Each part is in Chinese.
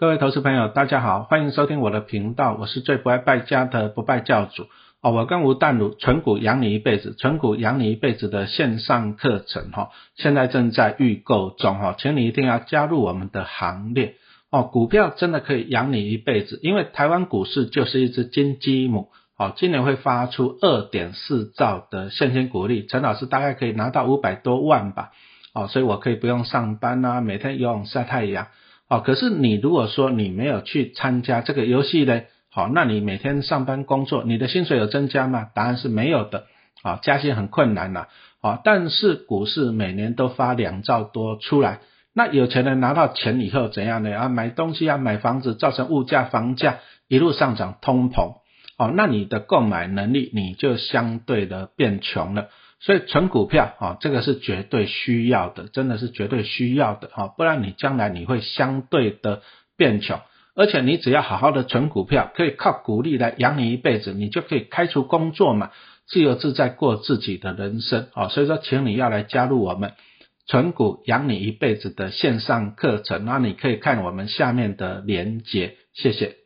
各位投资朋友，大家好，欢迎收听我的频道，我是最不爱败家的不败教主哦。我跟吴淡如纯股养你一辈子，纯股养你一辈子的线上课程哈，现在正在预购中哈，请你一定要加入我们的行列哦。股票真的可以养你一辈子，因为台湾股市就是一只金鸡母哦，今年会发出二点四兆的现金股利，陈老师大概可以拿到五百多万吧哦，所以我可以不用上班啊，每天游泳晒太阳。哦，可是你如果说你没有去参加这个游戏呢，好，那你每天上班工作，你的薪水有增加吗？答案是没有的，啊，加薪很困难呐，啊，但是股市每年都发两兆多出来，那有钱人拿到钱以后怎样呢？啊，买东西啊，买房子，造成物价、房价一路上涨，通膨，哦，那你的购买能力你就相对的变穷了。所以存股票啊，这个是绝对需要的，真的是绝对需要的哈，不然你将来你会相对的变穷，而且你只要好好的存股票，可以靠股利来养你一辈子，你就可以开除工作嘛，自由自在过自己的人生啊。所以说，请你要来加入我们存股养你一辈子的线上课程，那你可以看我们下面的连接，谢谢。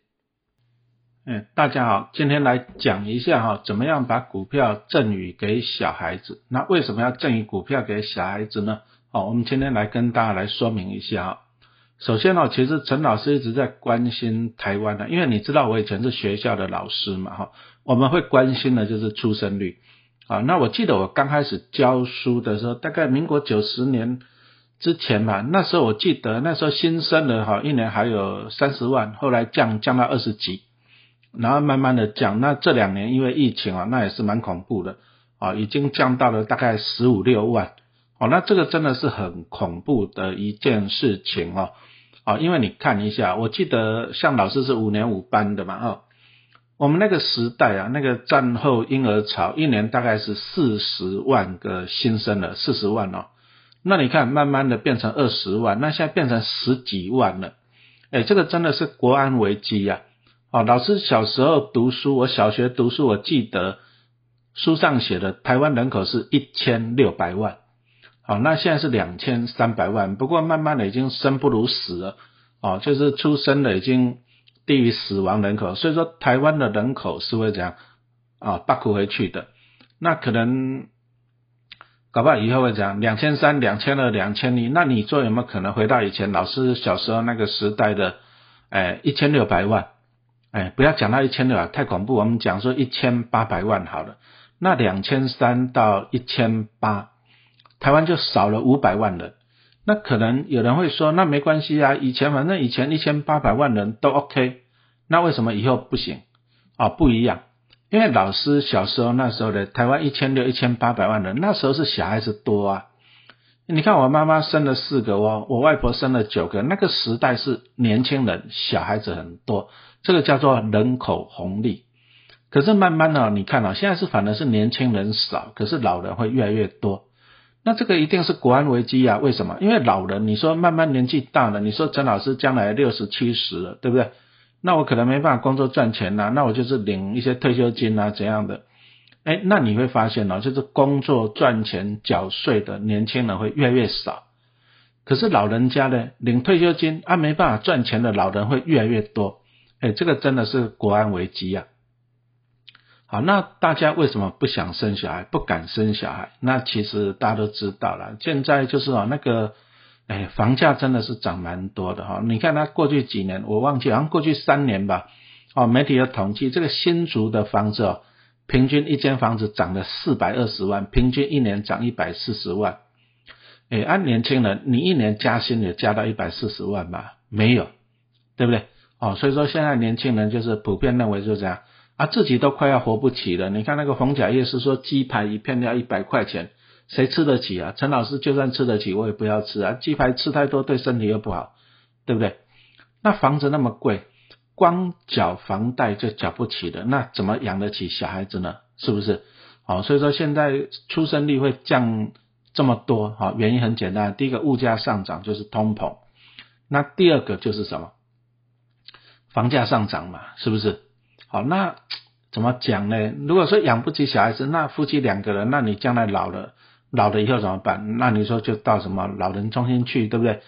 嗯，大家好，今天来讲一下哈，怎么样把股票赠予给小孩子？那为什么要赠予股票给小孩子呢？好，我们今天来跟大家来说明一下哈。首先呢，其实陈老师一直在关心台湾的，因为你知道我以前是学校的老师嘛哈，我们会关心的就是出生率啊。那我记得我刚开始教书的时候，大概民国九十年之前嘛，那时候我记得那时候新生的哈，一年还有三十万，后来降降到二十几。然后慢慢的降，那这两年因为疫情啊，那也是蛮恐怖的啊，已经降到了大概十五六万，哦，那这个真的是很恐怖的一件事情哦，啊，因为你看一下，我记得像老师是五年五班的嘛，哦，我们那个时代啊，那个战后婴儿潮，一年大概是四十万个新生了，四十万哦，那你看慢慢的变成二十万，那现在变成十几万了，哎，这个真的是国安危机呀。哦，老师小时候读书，我小学读书，我记得书上写的台湾人口是一千六百万，好，那现在是两千三百万，不过慢慢的已经生不如死了，哦，就是出生的已经低于死亡人口，所以说台湾的人口是会怎样啊，八苦回去的，那可能搞不好以后会讲两千三、两千二、两千一，那你说有没有可能回到以前老师小时候那个时代的，哎，一千六百万？哎，不要讲到一千六啊，太恐怖。我们讲说一千八百万好了，那两千三到一千八，台湾就少了五百万人。那可能有人会说，那没关系啊，以前反正以前一千八百万人都 OK，那为什么以后不行？啊，不一样，因为老师小时候那时候的台湾一千六、一千八百万人，那时候是小孩子多啊。你看我妈妈生了四个，哦我外婆生了九个，那个时代是年轻人小孩子很多。这个叫做人口红利，可是慢慢的，你看啊，现在是反而是年轻人少，可是老人会越来越多。那这个一定是国安危机啊？为什么？因为老人，你说慢慢年纪大了，你说陈老师将来六十七十了，对不对？那我可能没办法工作赚钱呐，那我就是领一些退休金啊怎样的？哎，那你会发现哦，就是工作赚钱缴税的年轻人会越来越少，可是老人家呢，领退休金啊没办法赚钱的老人会越来越多。哎，这个真的是国安危机呀！好，那大家为什么不想生小孩，不敢生小孩？那其实大家都知道了，现在就是哦，那个，哎，房价真的是涨蛮多的哈。你看它过去几年，我忘记，好像过去三年吧，哦，媒体有统计，这个新竹的房子哦，平均一间房子涨了四百二十万，平均一年涨一百四十万。哎，按年轻人，你一年加薪也加到一百四十万吧？没有，对不对？哦，所以说现在年轻人就是普遍认为就是这样啊，自己都快要活不起了。你看那个逢甲夜市说鸡排一片要一百块钱，谁吃得起啊？陈老师就算吃得起，我也不要吃啊，鸡排吃太多对身体又不好，对不对？那房子那么贵，光缴房贷就缴不起的，那怎么养得起小孩子呢？是不是？哦，所以说现在出生率会降这么多，好，原因很简单，第一个物价上涨就是通膨，那第二个就是什么？房价上涨嘛，是不是？好，那怎么讲呢？如果说养不起小孩子，那夫妻两个人，那你将来老了，老了以后怎么办？那你说就到什么老人中心去，对不对？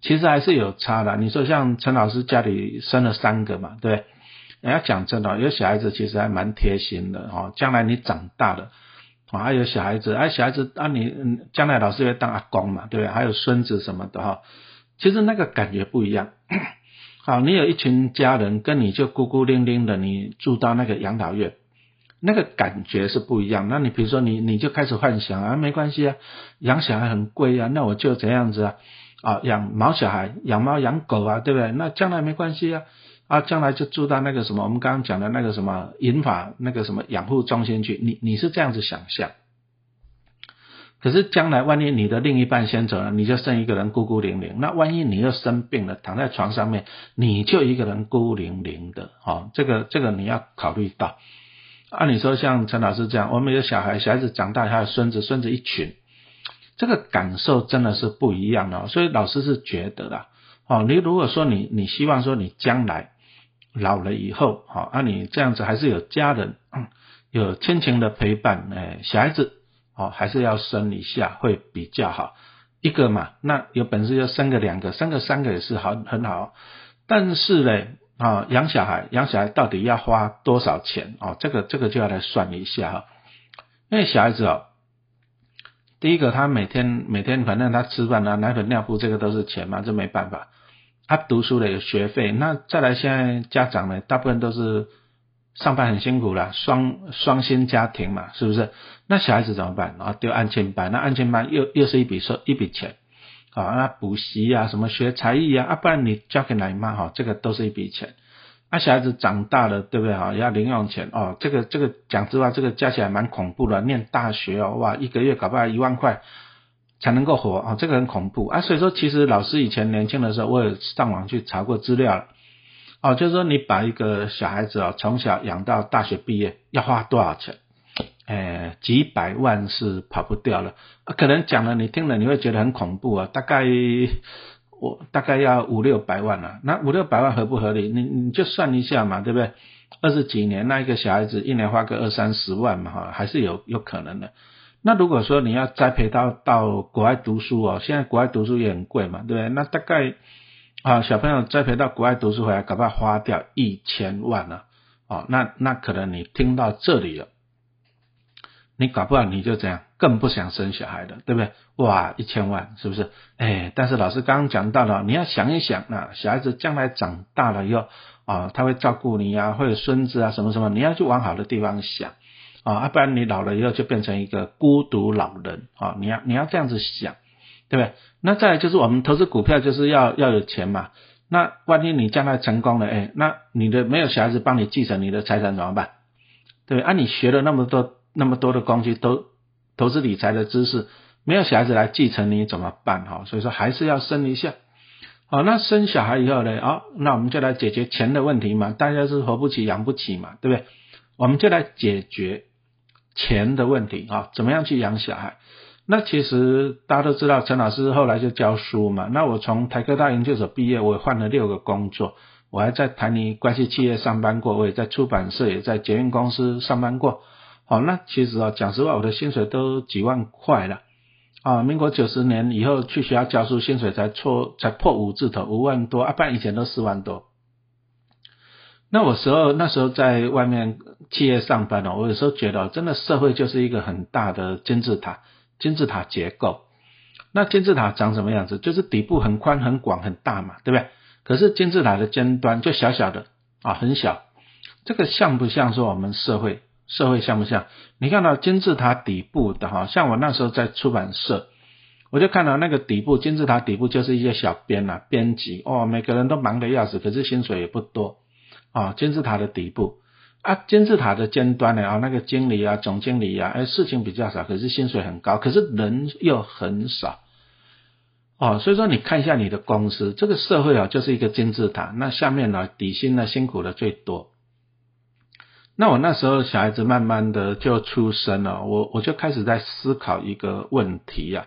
其实还是有差的。你说像陈老师家里生了三个嘛，对，人家讲真的，有小孩子其实还蛮贴心的哦。将来你长大了，啊，有小孩子，哎，小孩子啊，你嗯，将来老师会当阿公嘛，对不对？还有孙子什么的哈，其实那个感觉不一样。好，你有一群家人跟你就孤孤零零的，你住到那个养老院，那个感觉是不一样。那你比如说你你就开始幻想啊，没关系啊，养小孩很贵啊，那我就这样子啊，啊养毛小孩，养猫养狗啊，对不对？那将来没关系啊，啊将来就住到那个什么我们刚刚讲的那个什么银法那个什么养护中心去，你你是这样子想象。可是将来万一你的另一半先走了，你就剩一个人孤孤零零。那万一你又生病了，躺在床上面，你就一个人孤零零的，哦，这个这个你要考虑到。按理说像陈老师这样，我们有小孩，小孩子长大，还有孙子，孙子一群，这个感受真的是不一样的。所以老师是觉得啦，哦，你如果说你你希望说你将来老了以后，好，那你这样子还是有家人，有亲情的陪伴，哎，小孩子。哦，还是要生一下会比较好，一个嘛，那有本事就生个两个，生个三个也是好很好。但是呢，啊，养小孩，养小孩到底要花多少钱？哦，这个这个就要来算一下哈。因为小孩子哦，第一个他每天每天反正他吃饭啊，奶粉尿布这个都是钱嘛，这没办法。他读书的有学费，那再来现在家长呢，大部分都是。上班很辛苦了，双双薪家庭嘛，是不是？那小孩子怎么办？然后丢安亲班，那安亲班又又是一笔收一笔钱，啊，那补习啊，什么学才艺啊，啊，不然你交给奶妈哈，这个都是一笔钱。那小孩子长大了，对不对哈？要零用钱哦，这个这个讲实话，这个加起来蛮恐怖的。念大学哦，哇，一个月搞不好一万块才能够活啊，这个很恐怖啊。所以说，其实老师以前年轻的时候，我也上网去查过资料。哦，就是说你把一个小孩子啊，从小养到大学毕业，要花多少钱？诶，几百万是跑不掉了。可能讲了你听了你会觉得很恐怖啊，大概我大概要五六百万了。那五六百万合不合理？你你就算一下嘛，对不对？二十几年，那一个小孩子一年花个二三十万嘛，哈，还是有有可能的。那如果说你要栽培到到国外读书哦，现在国外读书也很贵嘛，对不对？那大概。啊，小朋友栽培到国外读书回来，搞不好花掉一千万呢。哦，那那可能你听到这里了，你搞不好你就这样，更不想生小孩了，对不对？哇，一千万是不是？哎，但是老师刚刚讲到了，你要想一想啊，小孩子将来长大了以后啊，他会照顾你啊，会有孙子啊，什么什么，你要去往好的地方想啊，不然你老了以后就变成一个孤独老人啊，你要你要这样子想。对不对？那再就是我们投资股票就是要要有钱嘛。那万一你将来成功了，哎，那你的没有小孩子帮你继承你的财产怎么办？对不对？啊，你学了那么多那么多的工具，都投资理财的知识，没有小孩子来继承你怎么办？哈，所以说还是要生一下。好，那生小孩以后呢？好，那我们就来解决钱的问题嘛。大家是活不起养不起嘛，对不对？我们就来解决钱的问题啊，怎么样去养小孩？那其实大家都知道，陈老师后来就教书嘛。那我从台科大研究所毕业，我换了六个工作，我还在台泥关系企业上班过，我也在出版社，也在捷运公司上班过。好，那其实啊，讲实话，我的薪水都几万块了。啊，民国九十年以后去学校教书，薪水才错才破五字头，五万多，啊，不然以前都四万多。那我时候那时候在外面企业上班哦，我有时候觉得，真的社会就是一个很大的金字塔。金字塔结构，那金字塔长什么样子？就是底部很宽、很广、很大嘛，对不对？可是金字塔的尖端就小小的啊，很小。这个像不像说我们社会？社会像不像？你看到金字塔底部的哈，像我那时候在出版社，我就看到那个底部金字塔底部就是一些小编呐，编辑哦，每个人都忙得要死，可是薪水也不多啊。金字塔的底部。啊，金字塔的尖端呢？啊，那个经理啊，总经理啊，哎，事情比较少，可是薪水很高，可是人又很少。哦，所以说你看一下你的公司，这个社会啊，就是一个金字塔，那下面呢，底薪呢，辛苦的最多。那我那时候小孩子慢慢的就出生了，我我就开始在思考一个问题呀，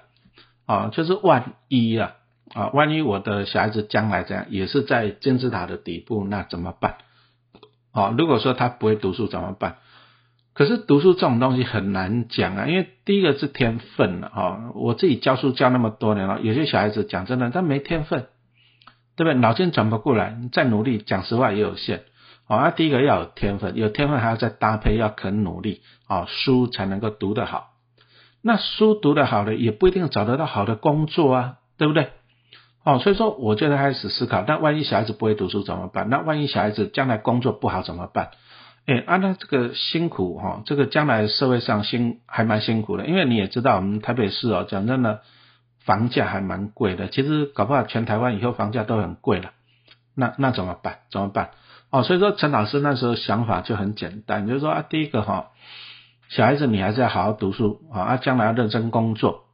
啊，就是万一呀，啊，万一我的小孩子将来这样，也是在金字塔的底部，那怎么办？哦，如果说他不会读书怎么办？可是读书这种东西很难讲啊，因为第一个是天分了哈。我自己教书教那么多年了，有些小孩子讲真的，他没天分对不对？脑筋转不过来，你再努力，讲实话也有限。哦，那第一个要有天分，有天分还要再搭配要肯努力，哦，书才能够读得好。那书读得好的也不一定找得到好的工作啊，对不对？哦，所以说我就开始思考，那万一小孩子不会读书怎么办？那万一小孩子将来工作不好怎么办？哎，啊，那这个辛苦哈，这个将来社会上辛还蛮辛苦的，因为你也知道我们台北市哦，讲真的，房价还蛮贵的，其实搞不好全台湾以后房价都很贵了，那那怎么办？怎么办？哦，所以说陈老师那时候想法就很简单，就是说啊，第一个哈，小孩子你还是要好好读书啊，啊，将来要认真工作。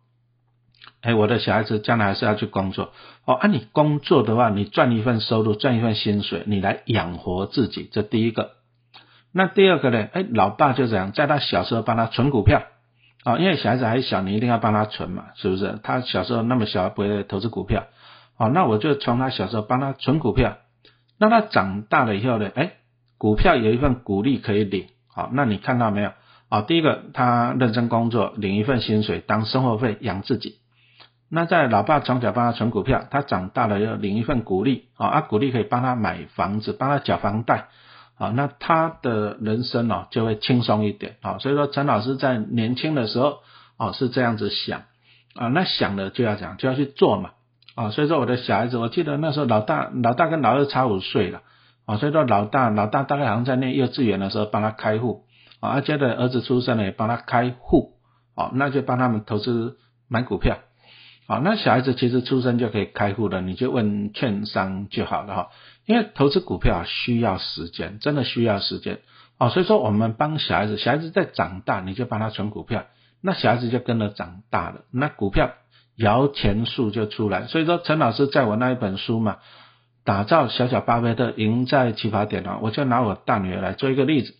哎，我的小孩子将来还是要去工作哦。啊，你工作的话，你赚一份收入，赚一份薪水，你来养活自己，这第一个。那第二个呢？哎，老爸就这样，在他小时候帮他存股票啊，因为小孩子还小，你一定要帮他存嘛，是不是？他小时候那么小，不会投资股票，哦，那我就从他小时候帮他存股票。那他长大了以后呢？哎，股票有一份股利可以领，好，那你看到没有？啊，第一个他认真工作，领一份薪水当生活费养自己。那在老爸从小帮他存股票，他长大了要领一份股利，啊，啊，股利可以帮他买房子，帮他缴房贷，啊，那他的人生哦就会轻松一点，啊，所以说陈老师在年轻的时候，哦是这样子想，啊，那想了就要讲就要去做嘛。啊，所以说我的小孩子，我记得那时候老大老大跟老二差五岁了，啊，所以说老大老大大概好像在念幼稚园的时候帮他开户，啊，而且的儿子出生了也帮他开户，啊，那就帮他们投资买股票，啊，那小孩子其实出生就可以开户了，你就问券商就好了哈，因为投资股票需要时间，真的需要时间，啊，所以说我们帮小孩子，小孩子在长大，你就帮他存股票，那小孩子就跟着长大了，那股票。摇钱树就出来，所以说陈老师在我那一本书嘛，打造小小巴菲特赢在起跑点啊，我就拿我大女儿来做一个例子。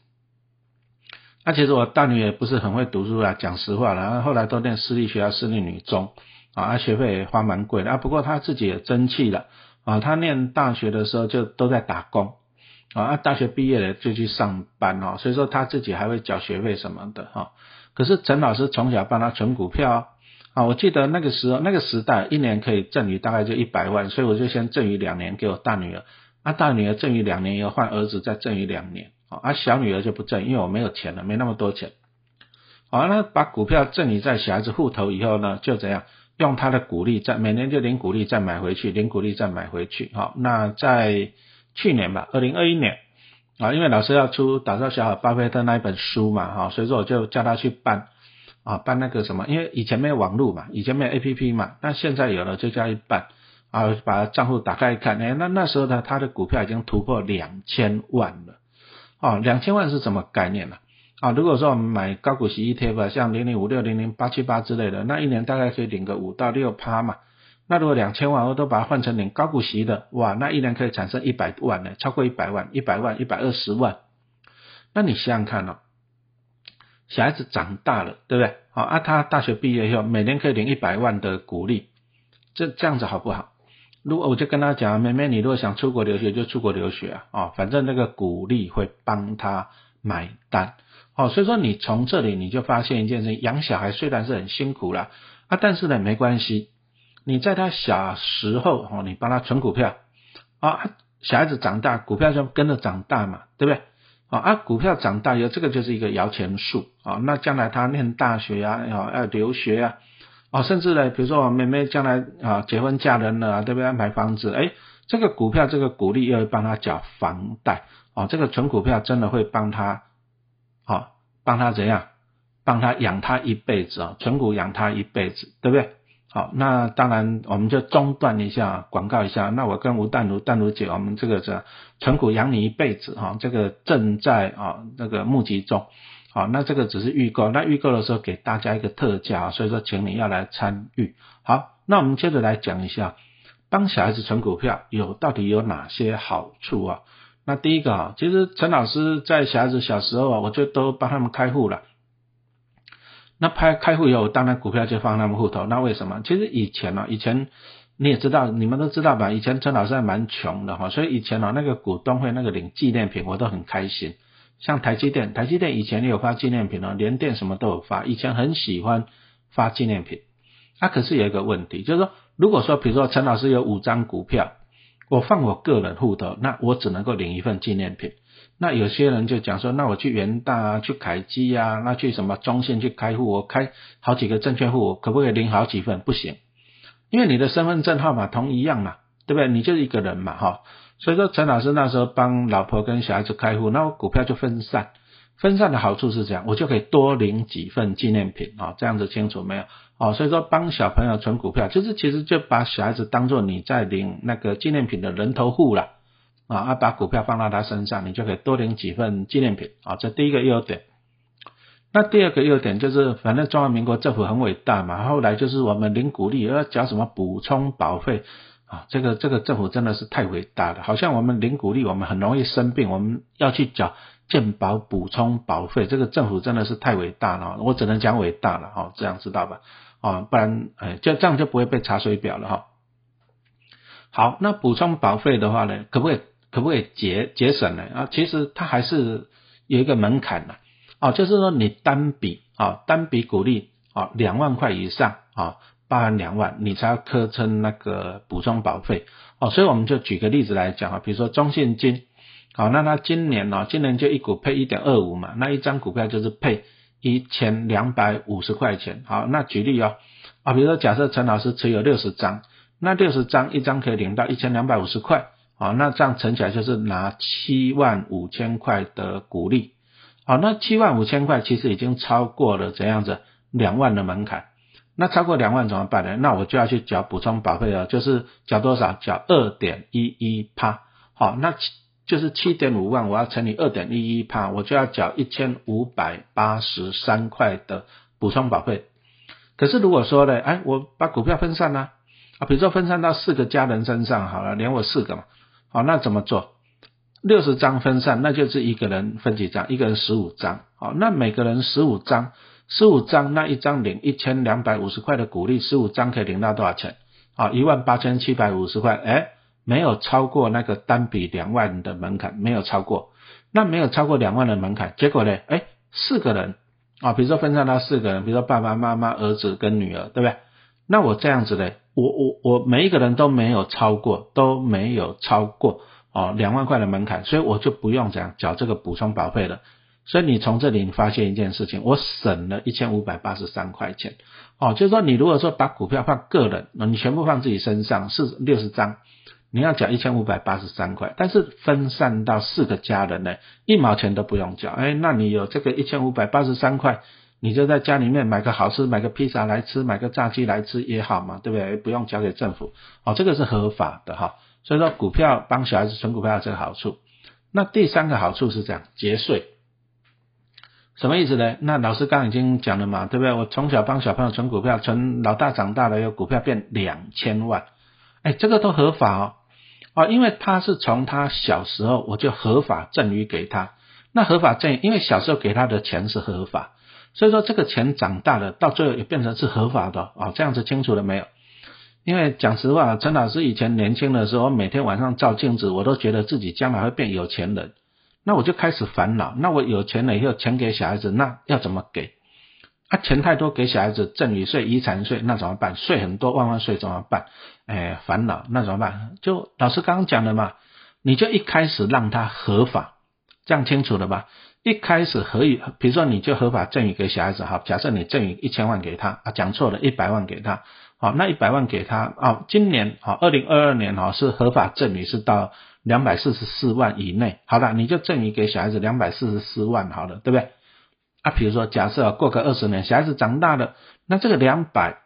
那其实我大女儿不是很会读书啊，讲实话了，然后后来都念私立学校、私立女中啊，学费也花蛮贵的啊。不过他自己也争气了啊，他念大学的时候就都在打工啊，大学毕业了就去上班哦，所以说他自己还会缴学费什么的哈。可是陈老师从小帮他存股票。啊，我记得那个时候那个时代，一年可以赠予大概就一百万，所以我就先赠予两年给我大女儿，啊大女儿赠予两年以后换儿子再赠予两年，啊小女儿就不赠，因为我没有钱了，没那么多钱。好，那把股票赠予在小孩子户头以后呢，就怎样用他的股利再每年就领股利再买回去，领股利再买回去。好，那在去年吧，二零二一年，啊因为老师要出打造小好巴菲特那一本书嘛，哈，所以说我就叫他去办。啊，办那个什么？因为以前没有网络嘛，以前没有 A P P 嘛，那现在有了就叫一办啊，把账户打开一看，哎，那那时候呢，他的股票已经突破两千万了。哦，两千万是什么概念呢？啊如果说我们买高股息 E T F，像零零五六、零零八七八之类的，那一年大概可以领个五到六趴嘛。那如果两千万我都把它换成领高股息的，哇，那一年可以产生一百万呢，超过一百万，一百万、一百二十万。那你想想看哦。小孩子长大了，对不对？好啊，他大学毕业以后，每年可以领一百万的股利，这这样子好不好？如果我就跟他讲，妹妹，你如果想出国留学，就出国留学啊，哦，反正那个鼓励会帮他买单，哦，所以说你从这里你就发现一件事，养小孩虽然是很辛苦了啊，但是呢没关系，你在他小时候哦，你帮他存股票啊，小孩子长大，股票就跟着长大嘛，对不对？啊，啊，股票长大以后，这个就是一个摇钱树啊。那将来他念大学呀，要要留学呀，啊，甚至呢，比如说我妹妹将来啊结婚嫁人了，对不对？买房子，哎，这个股票这个股利又会帮他缴房贷，啊，这个存股票真的会帮他，啊，帮他怎样？帮他养他一辈子啊，存股养他一辈子，对不对？好，那当然我们就中断一下广告一下。那我跟吴淡如、淡如姐，我们这个是存股养你一辈子哈，这个正在啊那个募集中。好，那这个只是预购，那预购的时候给大家一个特价，所以说请你要来参与。好，那我们接着来讲一下，帮小孩子存股票有到底有哪些好处啊？那第一个啊，其实陈老师在小孩子小时候啊，我就都帮他们开户了。那开开户以后，当然股票就放他们户头。那为什么？其实以前呢，以前你也知道，你们都知道吧？以前陈老师还蛮穷的哈，所以以前呢，那个股东会那个领纪念品，我都很开心。像台积电，台积电以前也有发纪念品哦，联电什么都有发。以前很喜欢发纪念品。那可是有一个问题，就是说，如果说比如说陈老师有五张股票，我放我个人户头，那我只能够领一份纪念品。那有些人就讲说，那我去元大啊，去凯基啊，那去什么中信去开户，我开好几个证券户，可不可以领好几份？不行，因为你的身份证号码同一样嘛，对不对？你就一个人嘛，哈。所以说，陈老师那时候帮老婆跟小孩子开户，那我股票就分散。分散的好处是这样，我就可以多领几份纪念品啊，这样子清楚没有？哦，所以说帮小朋友存股票，就是其实就把小孩子当做你在领那个纪念品的人头户了啊，啊，把股票放到他身上，你就可以多领几份纪念品啊，这第一个优点。那第二个优点就是，反正中华民国政府很伟大嘛，后来就是我们领股利要缴什么补充保费啊，这个这个政府真的是太伟大了，好像我们领股利，我们很容易生病，我们要去缴。健保补充保费，这个政府真的是太伟大了，我只能讲伟大了哈，这样知道吧？啊，不然哎，就这样就不会被查水表了哈。好，那补充保费的话呢，可不可以可不可以节节省呢？啊，其实它还是有一个门槛的啊，就是说你单笔啊单笔鼓励啊两万块以上啊，包含两万，你才要科称那个补充保费哦。所以我们就举个例子来讲啊，比如说中信金。好，那他今年呢？今年就一股配一点二五嘛，那一张股票就是配一千两百五十块钱。好，那举例哦，啊，比如说假设陈老师持有六十张，那六十张一张可以领到一千两百五十块，好，那这样乘起来就是拿七万五千块的股利。好，那七万五千块其实已经超过了怎样子两万的门槛。那超过两万怎么办呢？那我就要去缴补充保费了，就是缴多少？缴二点一一趴。好，那。就是七点五万，我要乘以二点一一帕，我就要缴一千五百八十三块的补充保费。可是如果说呢，哎，我把股票分散呢，啊，比如说分散到四个家人身上好了，连我四个嘛，好，那怎么做？六十张分散，那就是一个人分几张，一个人十五张，好，那每个人十五张，十五张，那一张领一千两百五十块的股利，十五张可以领到多少钱？好，一万八千七百五十块，哎。没有超过那个单笔两万的门槛，没有超过，那没有超过两万的门槛，结果呢？哎，四个人啊，比如说分散到四个人，比如说爸爸妈妈、儿子跟女儿，对不对？那我这样子呢，我我我每一个人都没有超过，都没有超过哦两万块的门槛，所以我就不用这样缴这个补充保费了。所以你从这里你发现一件事情，我省了一千五百八十三块钱哦，就是说你如果说把股票放个人，你全部放自己身上是六十张。你要缴一千五百八十三块，但是分散到四个家人呢，一毛钱都不用缴。哎，那你有这个一千五百八十三块，你就在家里面买个好吃，买个披萨来吃，买个炸鸡来吃也好嘛，对不对？不用交给政府，哦，这个是合法的哈。所以说股票帮小孩子存股票这个好处。那第三个好处是这样，节税，什么意思呢？那老师刚已经讲了嘛，对不对？我从小帮小朋友存股票，存老大长大了，有股票变两千万，哎，这个都合法哦。啊，因为他是从他小时候我就合法赠与给他，那合法赠，因为小时候给他的钱是合法，所以说这个钱长大了，到最后也变成是合法的啊，这样子清楚了没有？因为讲实话，陈老师以前年轻的时候，每天晚上照镜子，我都觉得自己将来会变有钱人，那我就开始烦恼，那我有钱了以后，钱给小孩子，那要怎么给？啊，钱太多给小孩子赠与税、遗产税，那怎么办？税很多，万万税怎么办？哎，烦恼，那怎么办？就老师刚刚讲的嘛，你就一开始让他合法，这样清楚了吧？一开始可以，比如说你就合法赠与给小孩子，哈，假设你赠与一千万给他，啊，讲错了，一百万给他，好，那一百万给他，啊，今年，好，二零二二年，哈，是合法赠与是到两百四十四万以内，好的，你就赠与给小孩子两百四十四万，好了，对不对？啊，比如说，假设过个二十年，小孩子长大了，那这个两百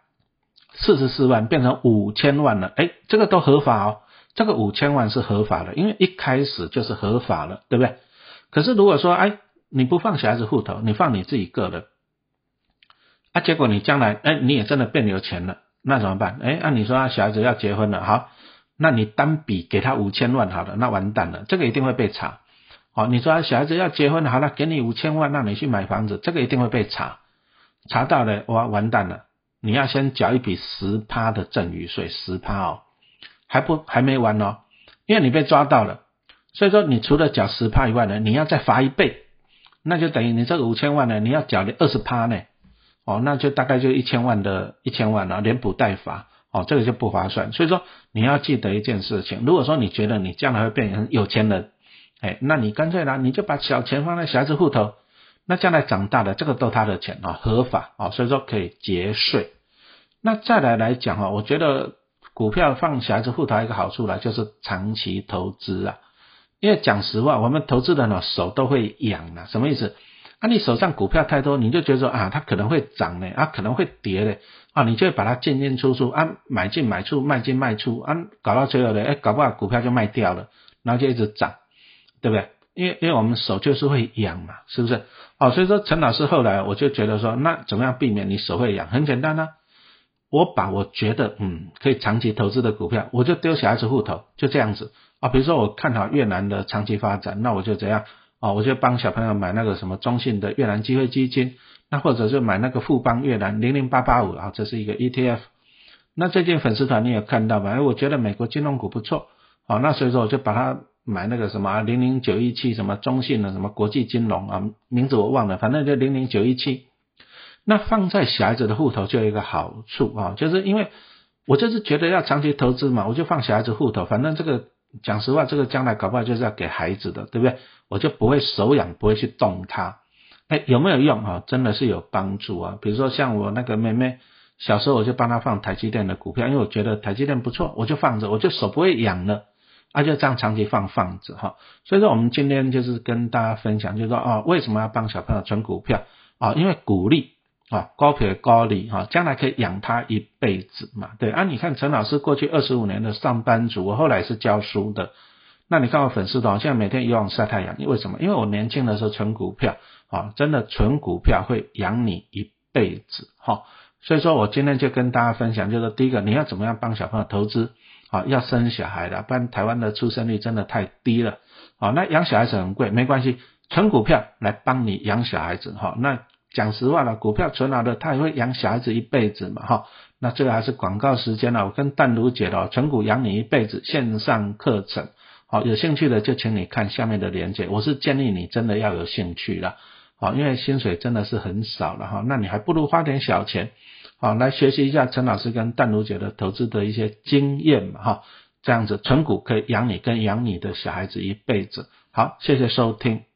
四十四万变成五千万了，哎，这个都合法哦，这个五千万是合法的，因为一开始就是合法了，对不对？可是如果说，哎，你不放小孩子户头，你放你自己个人，啊，结果你将来，哎，你也真的变有钱了，那怎么办？哎，按你说，小孩子要结婚了，好，那你单笔给他五千万，好了，那完蛋了，这个一定会被查。哦，你说小孩子要结婚，好了，给你五千万，让你去买房子，这个一定会被查，查到了，哇，完蛋了！你要先缴一笔十趴的赠与税，十趴哦，还不还没完哦，因为你被抓到了，所以说你除了缴十趴以外呢，你要再罚一倍，那就等于你这个五千万呢，你要缴的二十趴呢，哦，那就大概就一千万的一千万了，连补带罚，哦，这个就不划算。所以说你要记得一件事情，如果说你觉得你将来会变成有钱人，哎，那你干脆呢，你就把小钱放在小孩子户头，那将来长大的这个都他的钱啊，合法啊，所以说可以节税。那再来来讲啊，我觉得股票放小孩子户头一个好处呢，就是长期投资啊。因为讲实话，我们投资人呢手都会痒啊，什么意思？啊，你手上股票太多，你就觉得说啊，它可能会涨呢，啊，可能会跌呢，啊，你就会把它进进出出，啊，买进买出，卖进卖出，啊，搞到最后呢，哎，搞不好股票就卖掉了，然后就一直涨，对不对？因为因为我们手就是会痒嘛，是不是？哦，所以说陈老师后来我就觉得说，那怎么样避免你手会痒？很简单呢，我把我觉得嗯可以长期投资的股票，我就丢小孩子户头，就这样子。啊，比如说我看好越南的长期发展，那我就怎样啊？我就帮小朋友买那个什么中信的越南机会基金，那或者是买那个富邦越南零零八八五啊，这是一个 ETF。那最近粉丝团你也看到吧？哎，我觉得美国金融股不错，好，那所以说我就把它买那个什么零零九一七什么中信的什么国际金融啊，名字我忘了，反正就零零九一七。那放在小孩子的户头就有一个好处啊，就是因为我就是觉得要长期投资嘛，我就放小孩子户头，反正这个。讲实话，这个将来搞不好就是要给孩子的，对不对？我就不会手痒，不会去动它。哎，有没有用啊？真的是有帮助啊。比如说像我那个妹妹，小时候我就帮她放台积电的股票，因为我觉得台积电不错，我就放着，我就手不会痒了，啊，就这样长期放放着哈。所以说我们今天就是跟大家分享，就是说哦，为什么要帮小朋友存股票啊？因为鼓励。啊，高撇高利哈，将来可以养他一辈子嘛？对啊，你看陈老师过去二十五年的上班族，我后来是教书的。那你看我粉丝团，现在每天游泳晒太阳，因为什么？因为我年轻的时候存股票啊，真的存股票会养你一辈子哈。所以说我今天就跟大家分享，就是第一个，你要怎么样帮小朋友投资啊？要生小孩的，不然台湾的出生率真的太低了啊。那养小孩子很贵，没关系，存股票来帮你养小孩子哈。那讲实话了，股票存好的，他也会养小孩子一辈子嘛，哈。那这个还是广告时间了，我跟淡如姐的存股养你一辈子线上课程，好，有兴趣的就请你看下面的链接。我是建议你真的要有兴趣了，好，因为薪水真的是很少了哈，那你还不如花点小钱，好，来学习一下陈老师跟淡如姐的投资的一些经验嘛，哈，这样子存股可以养你跟养你的小孩子一辈子。好，谢谢收听。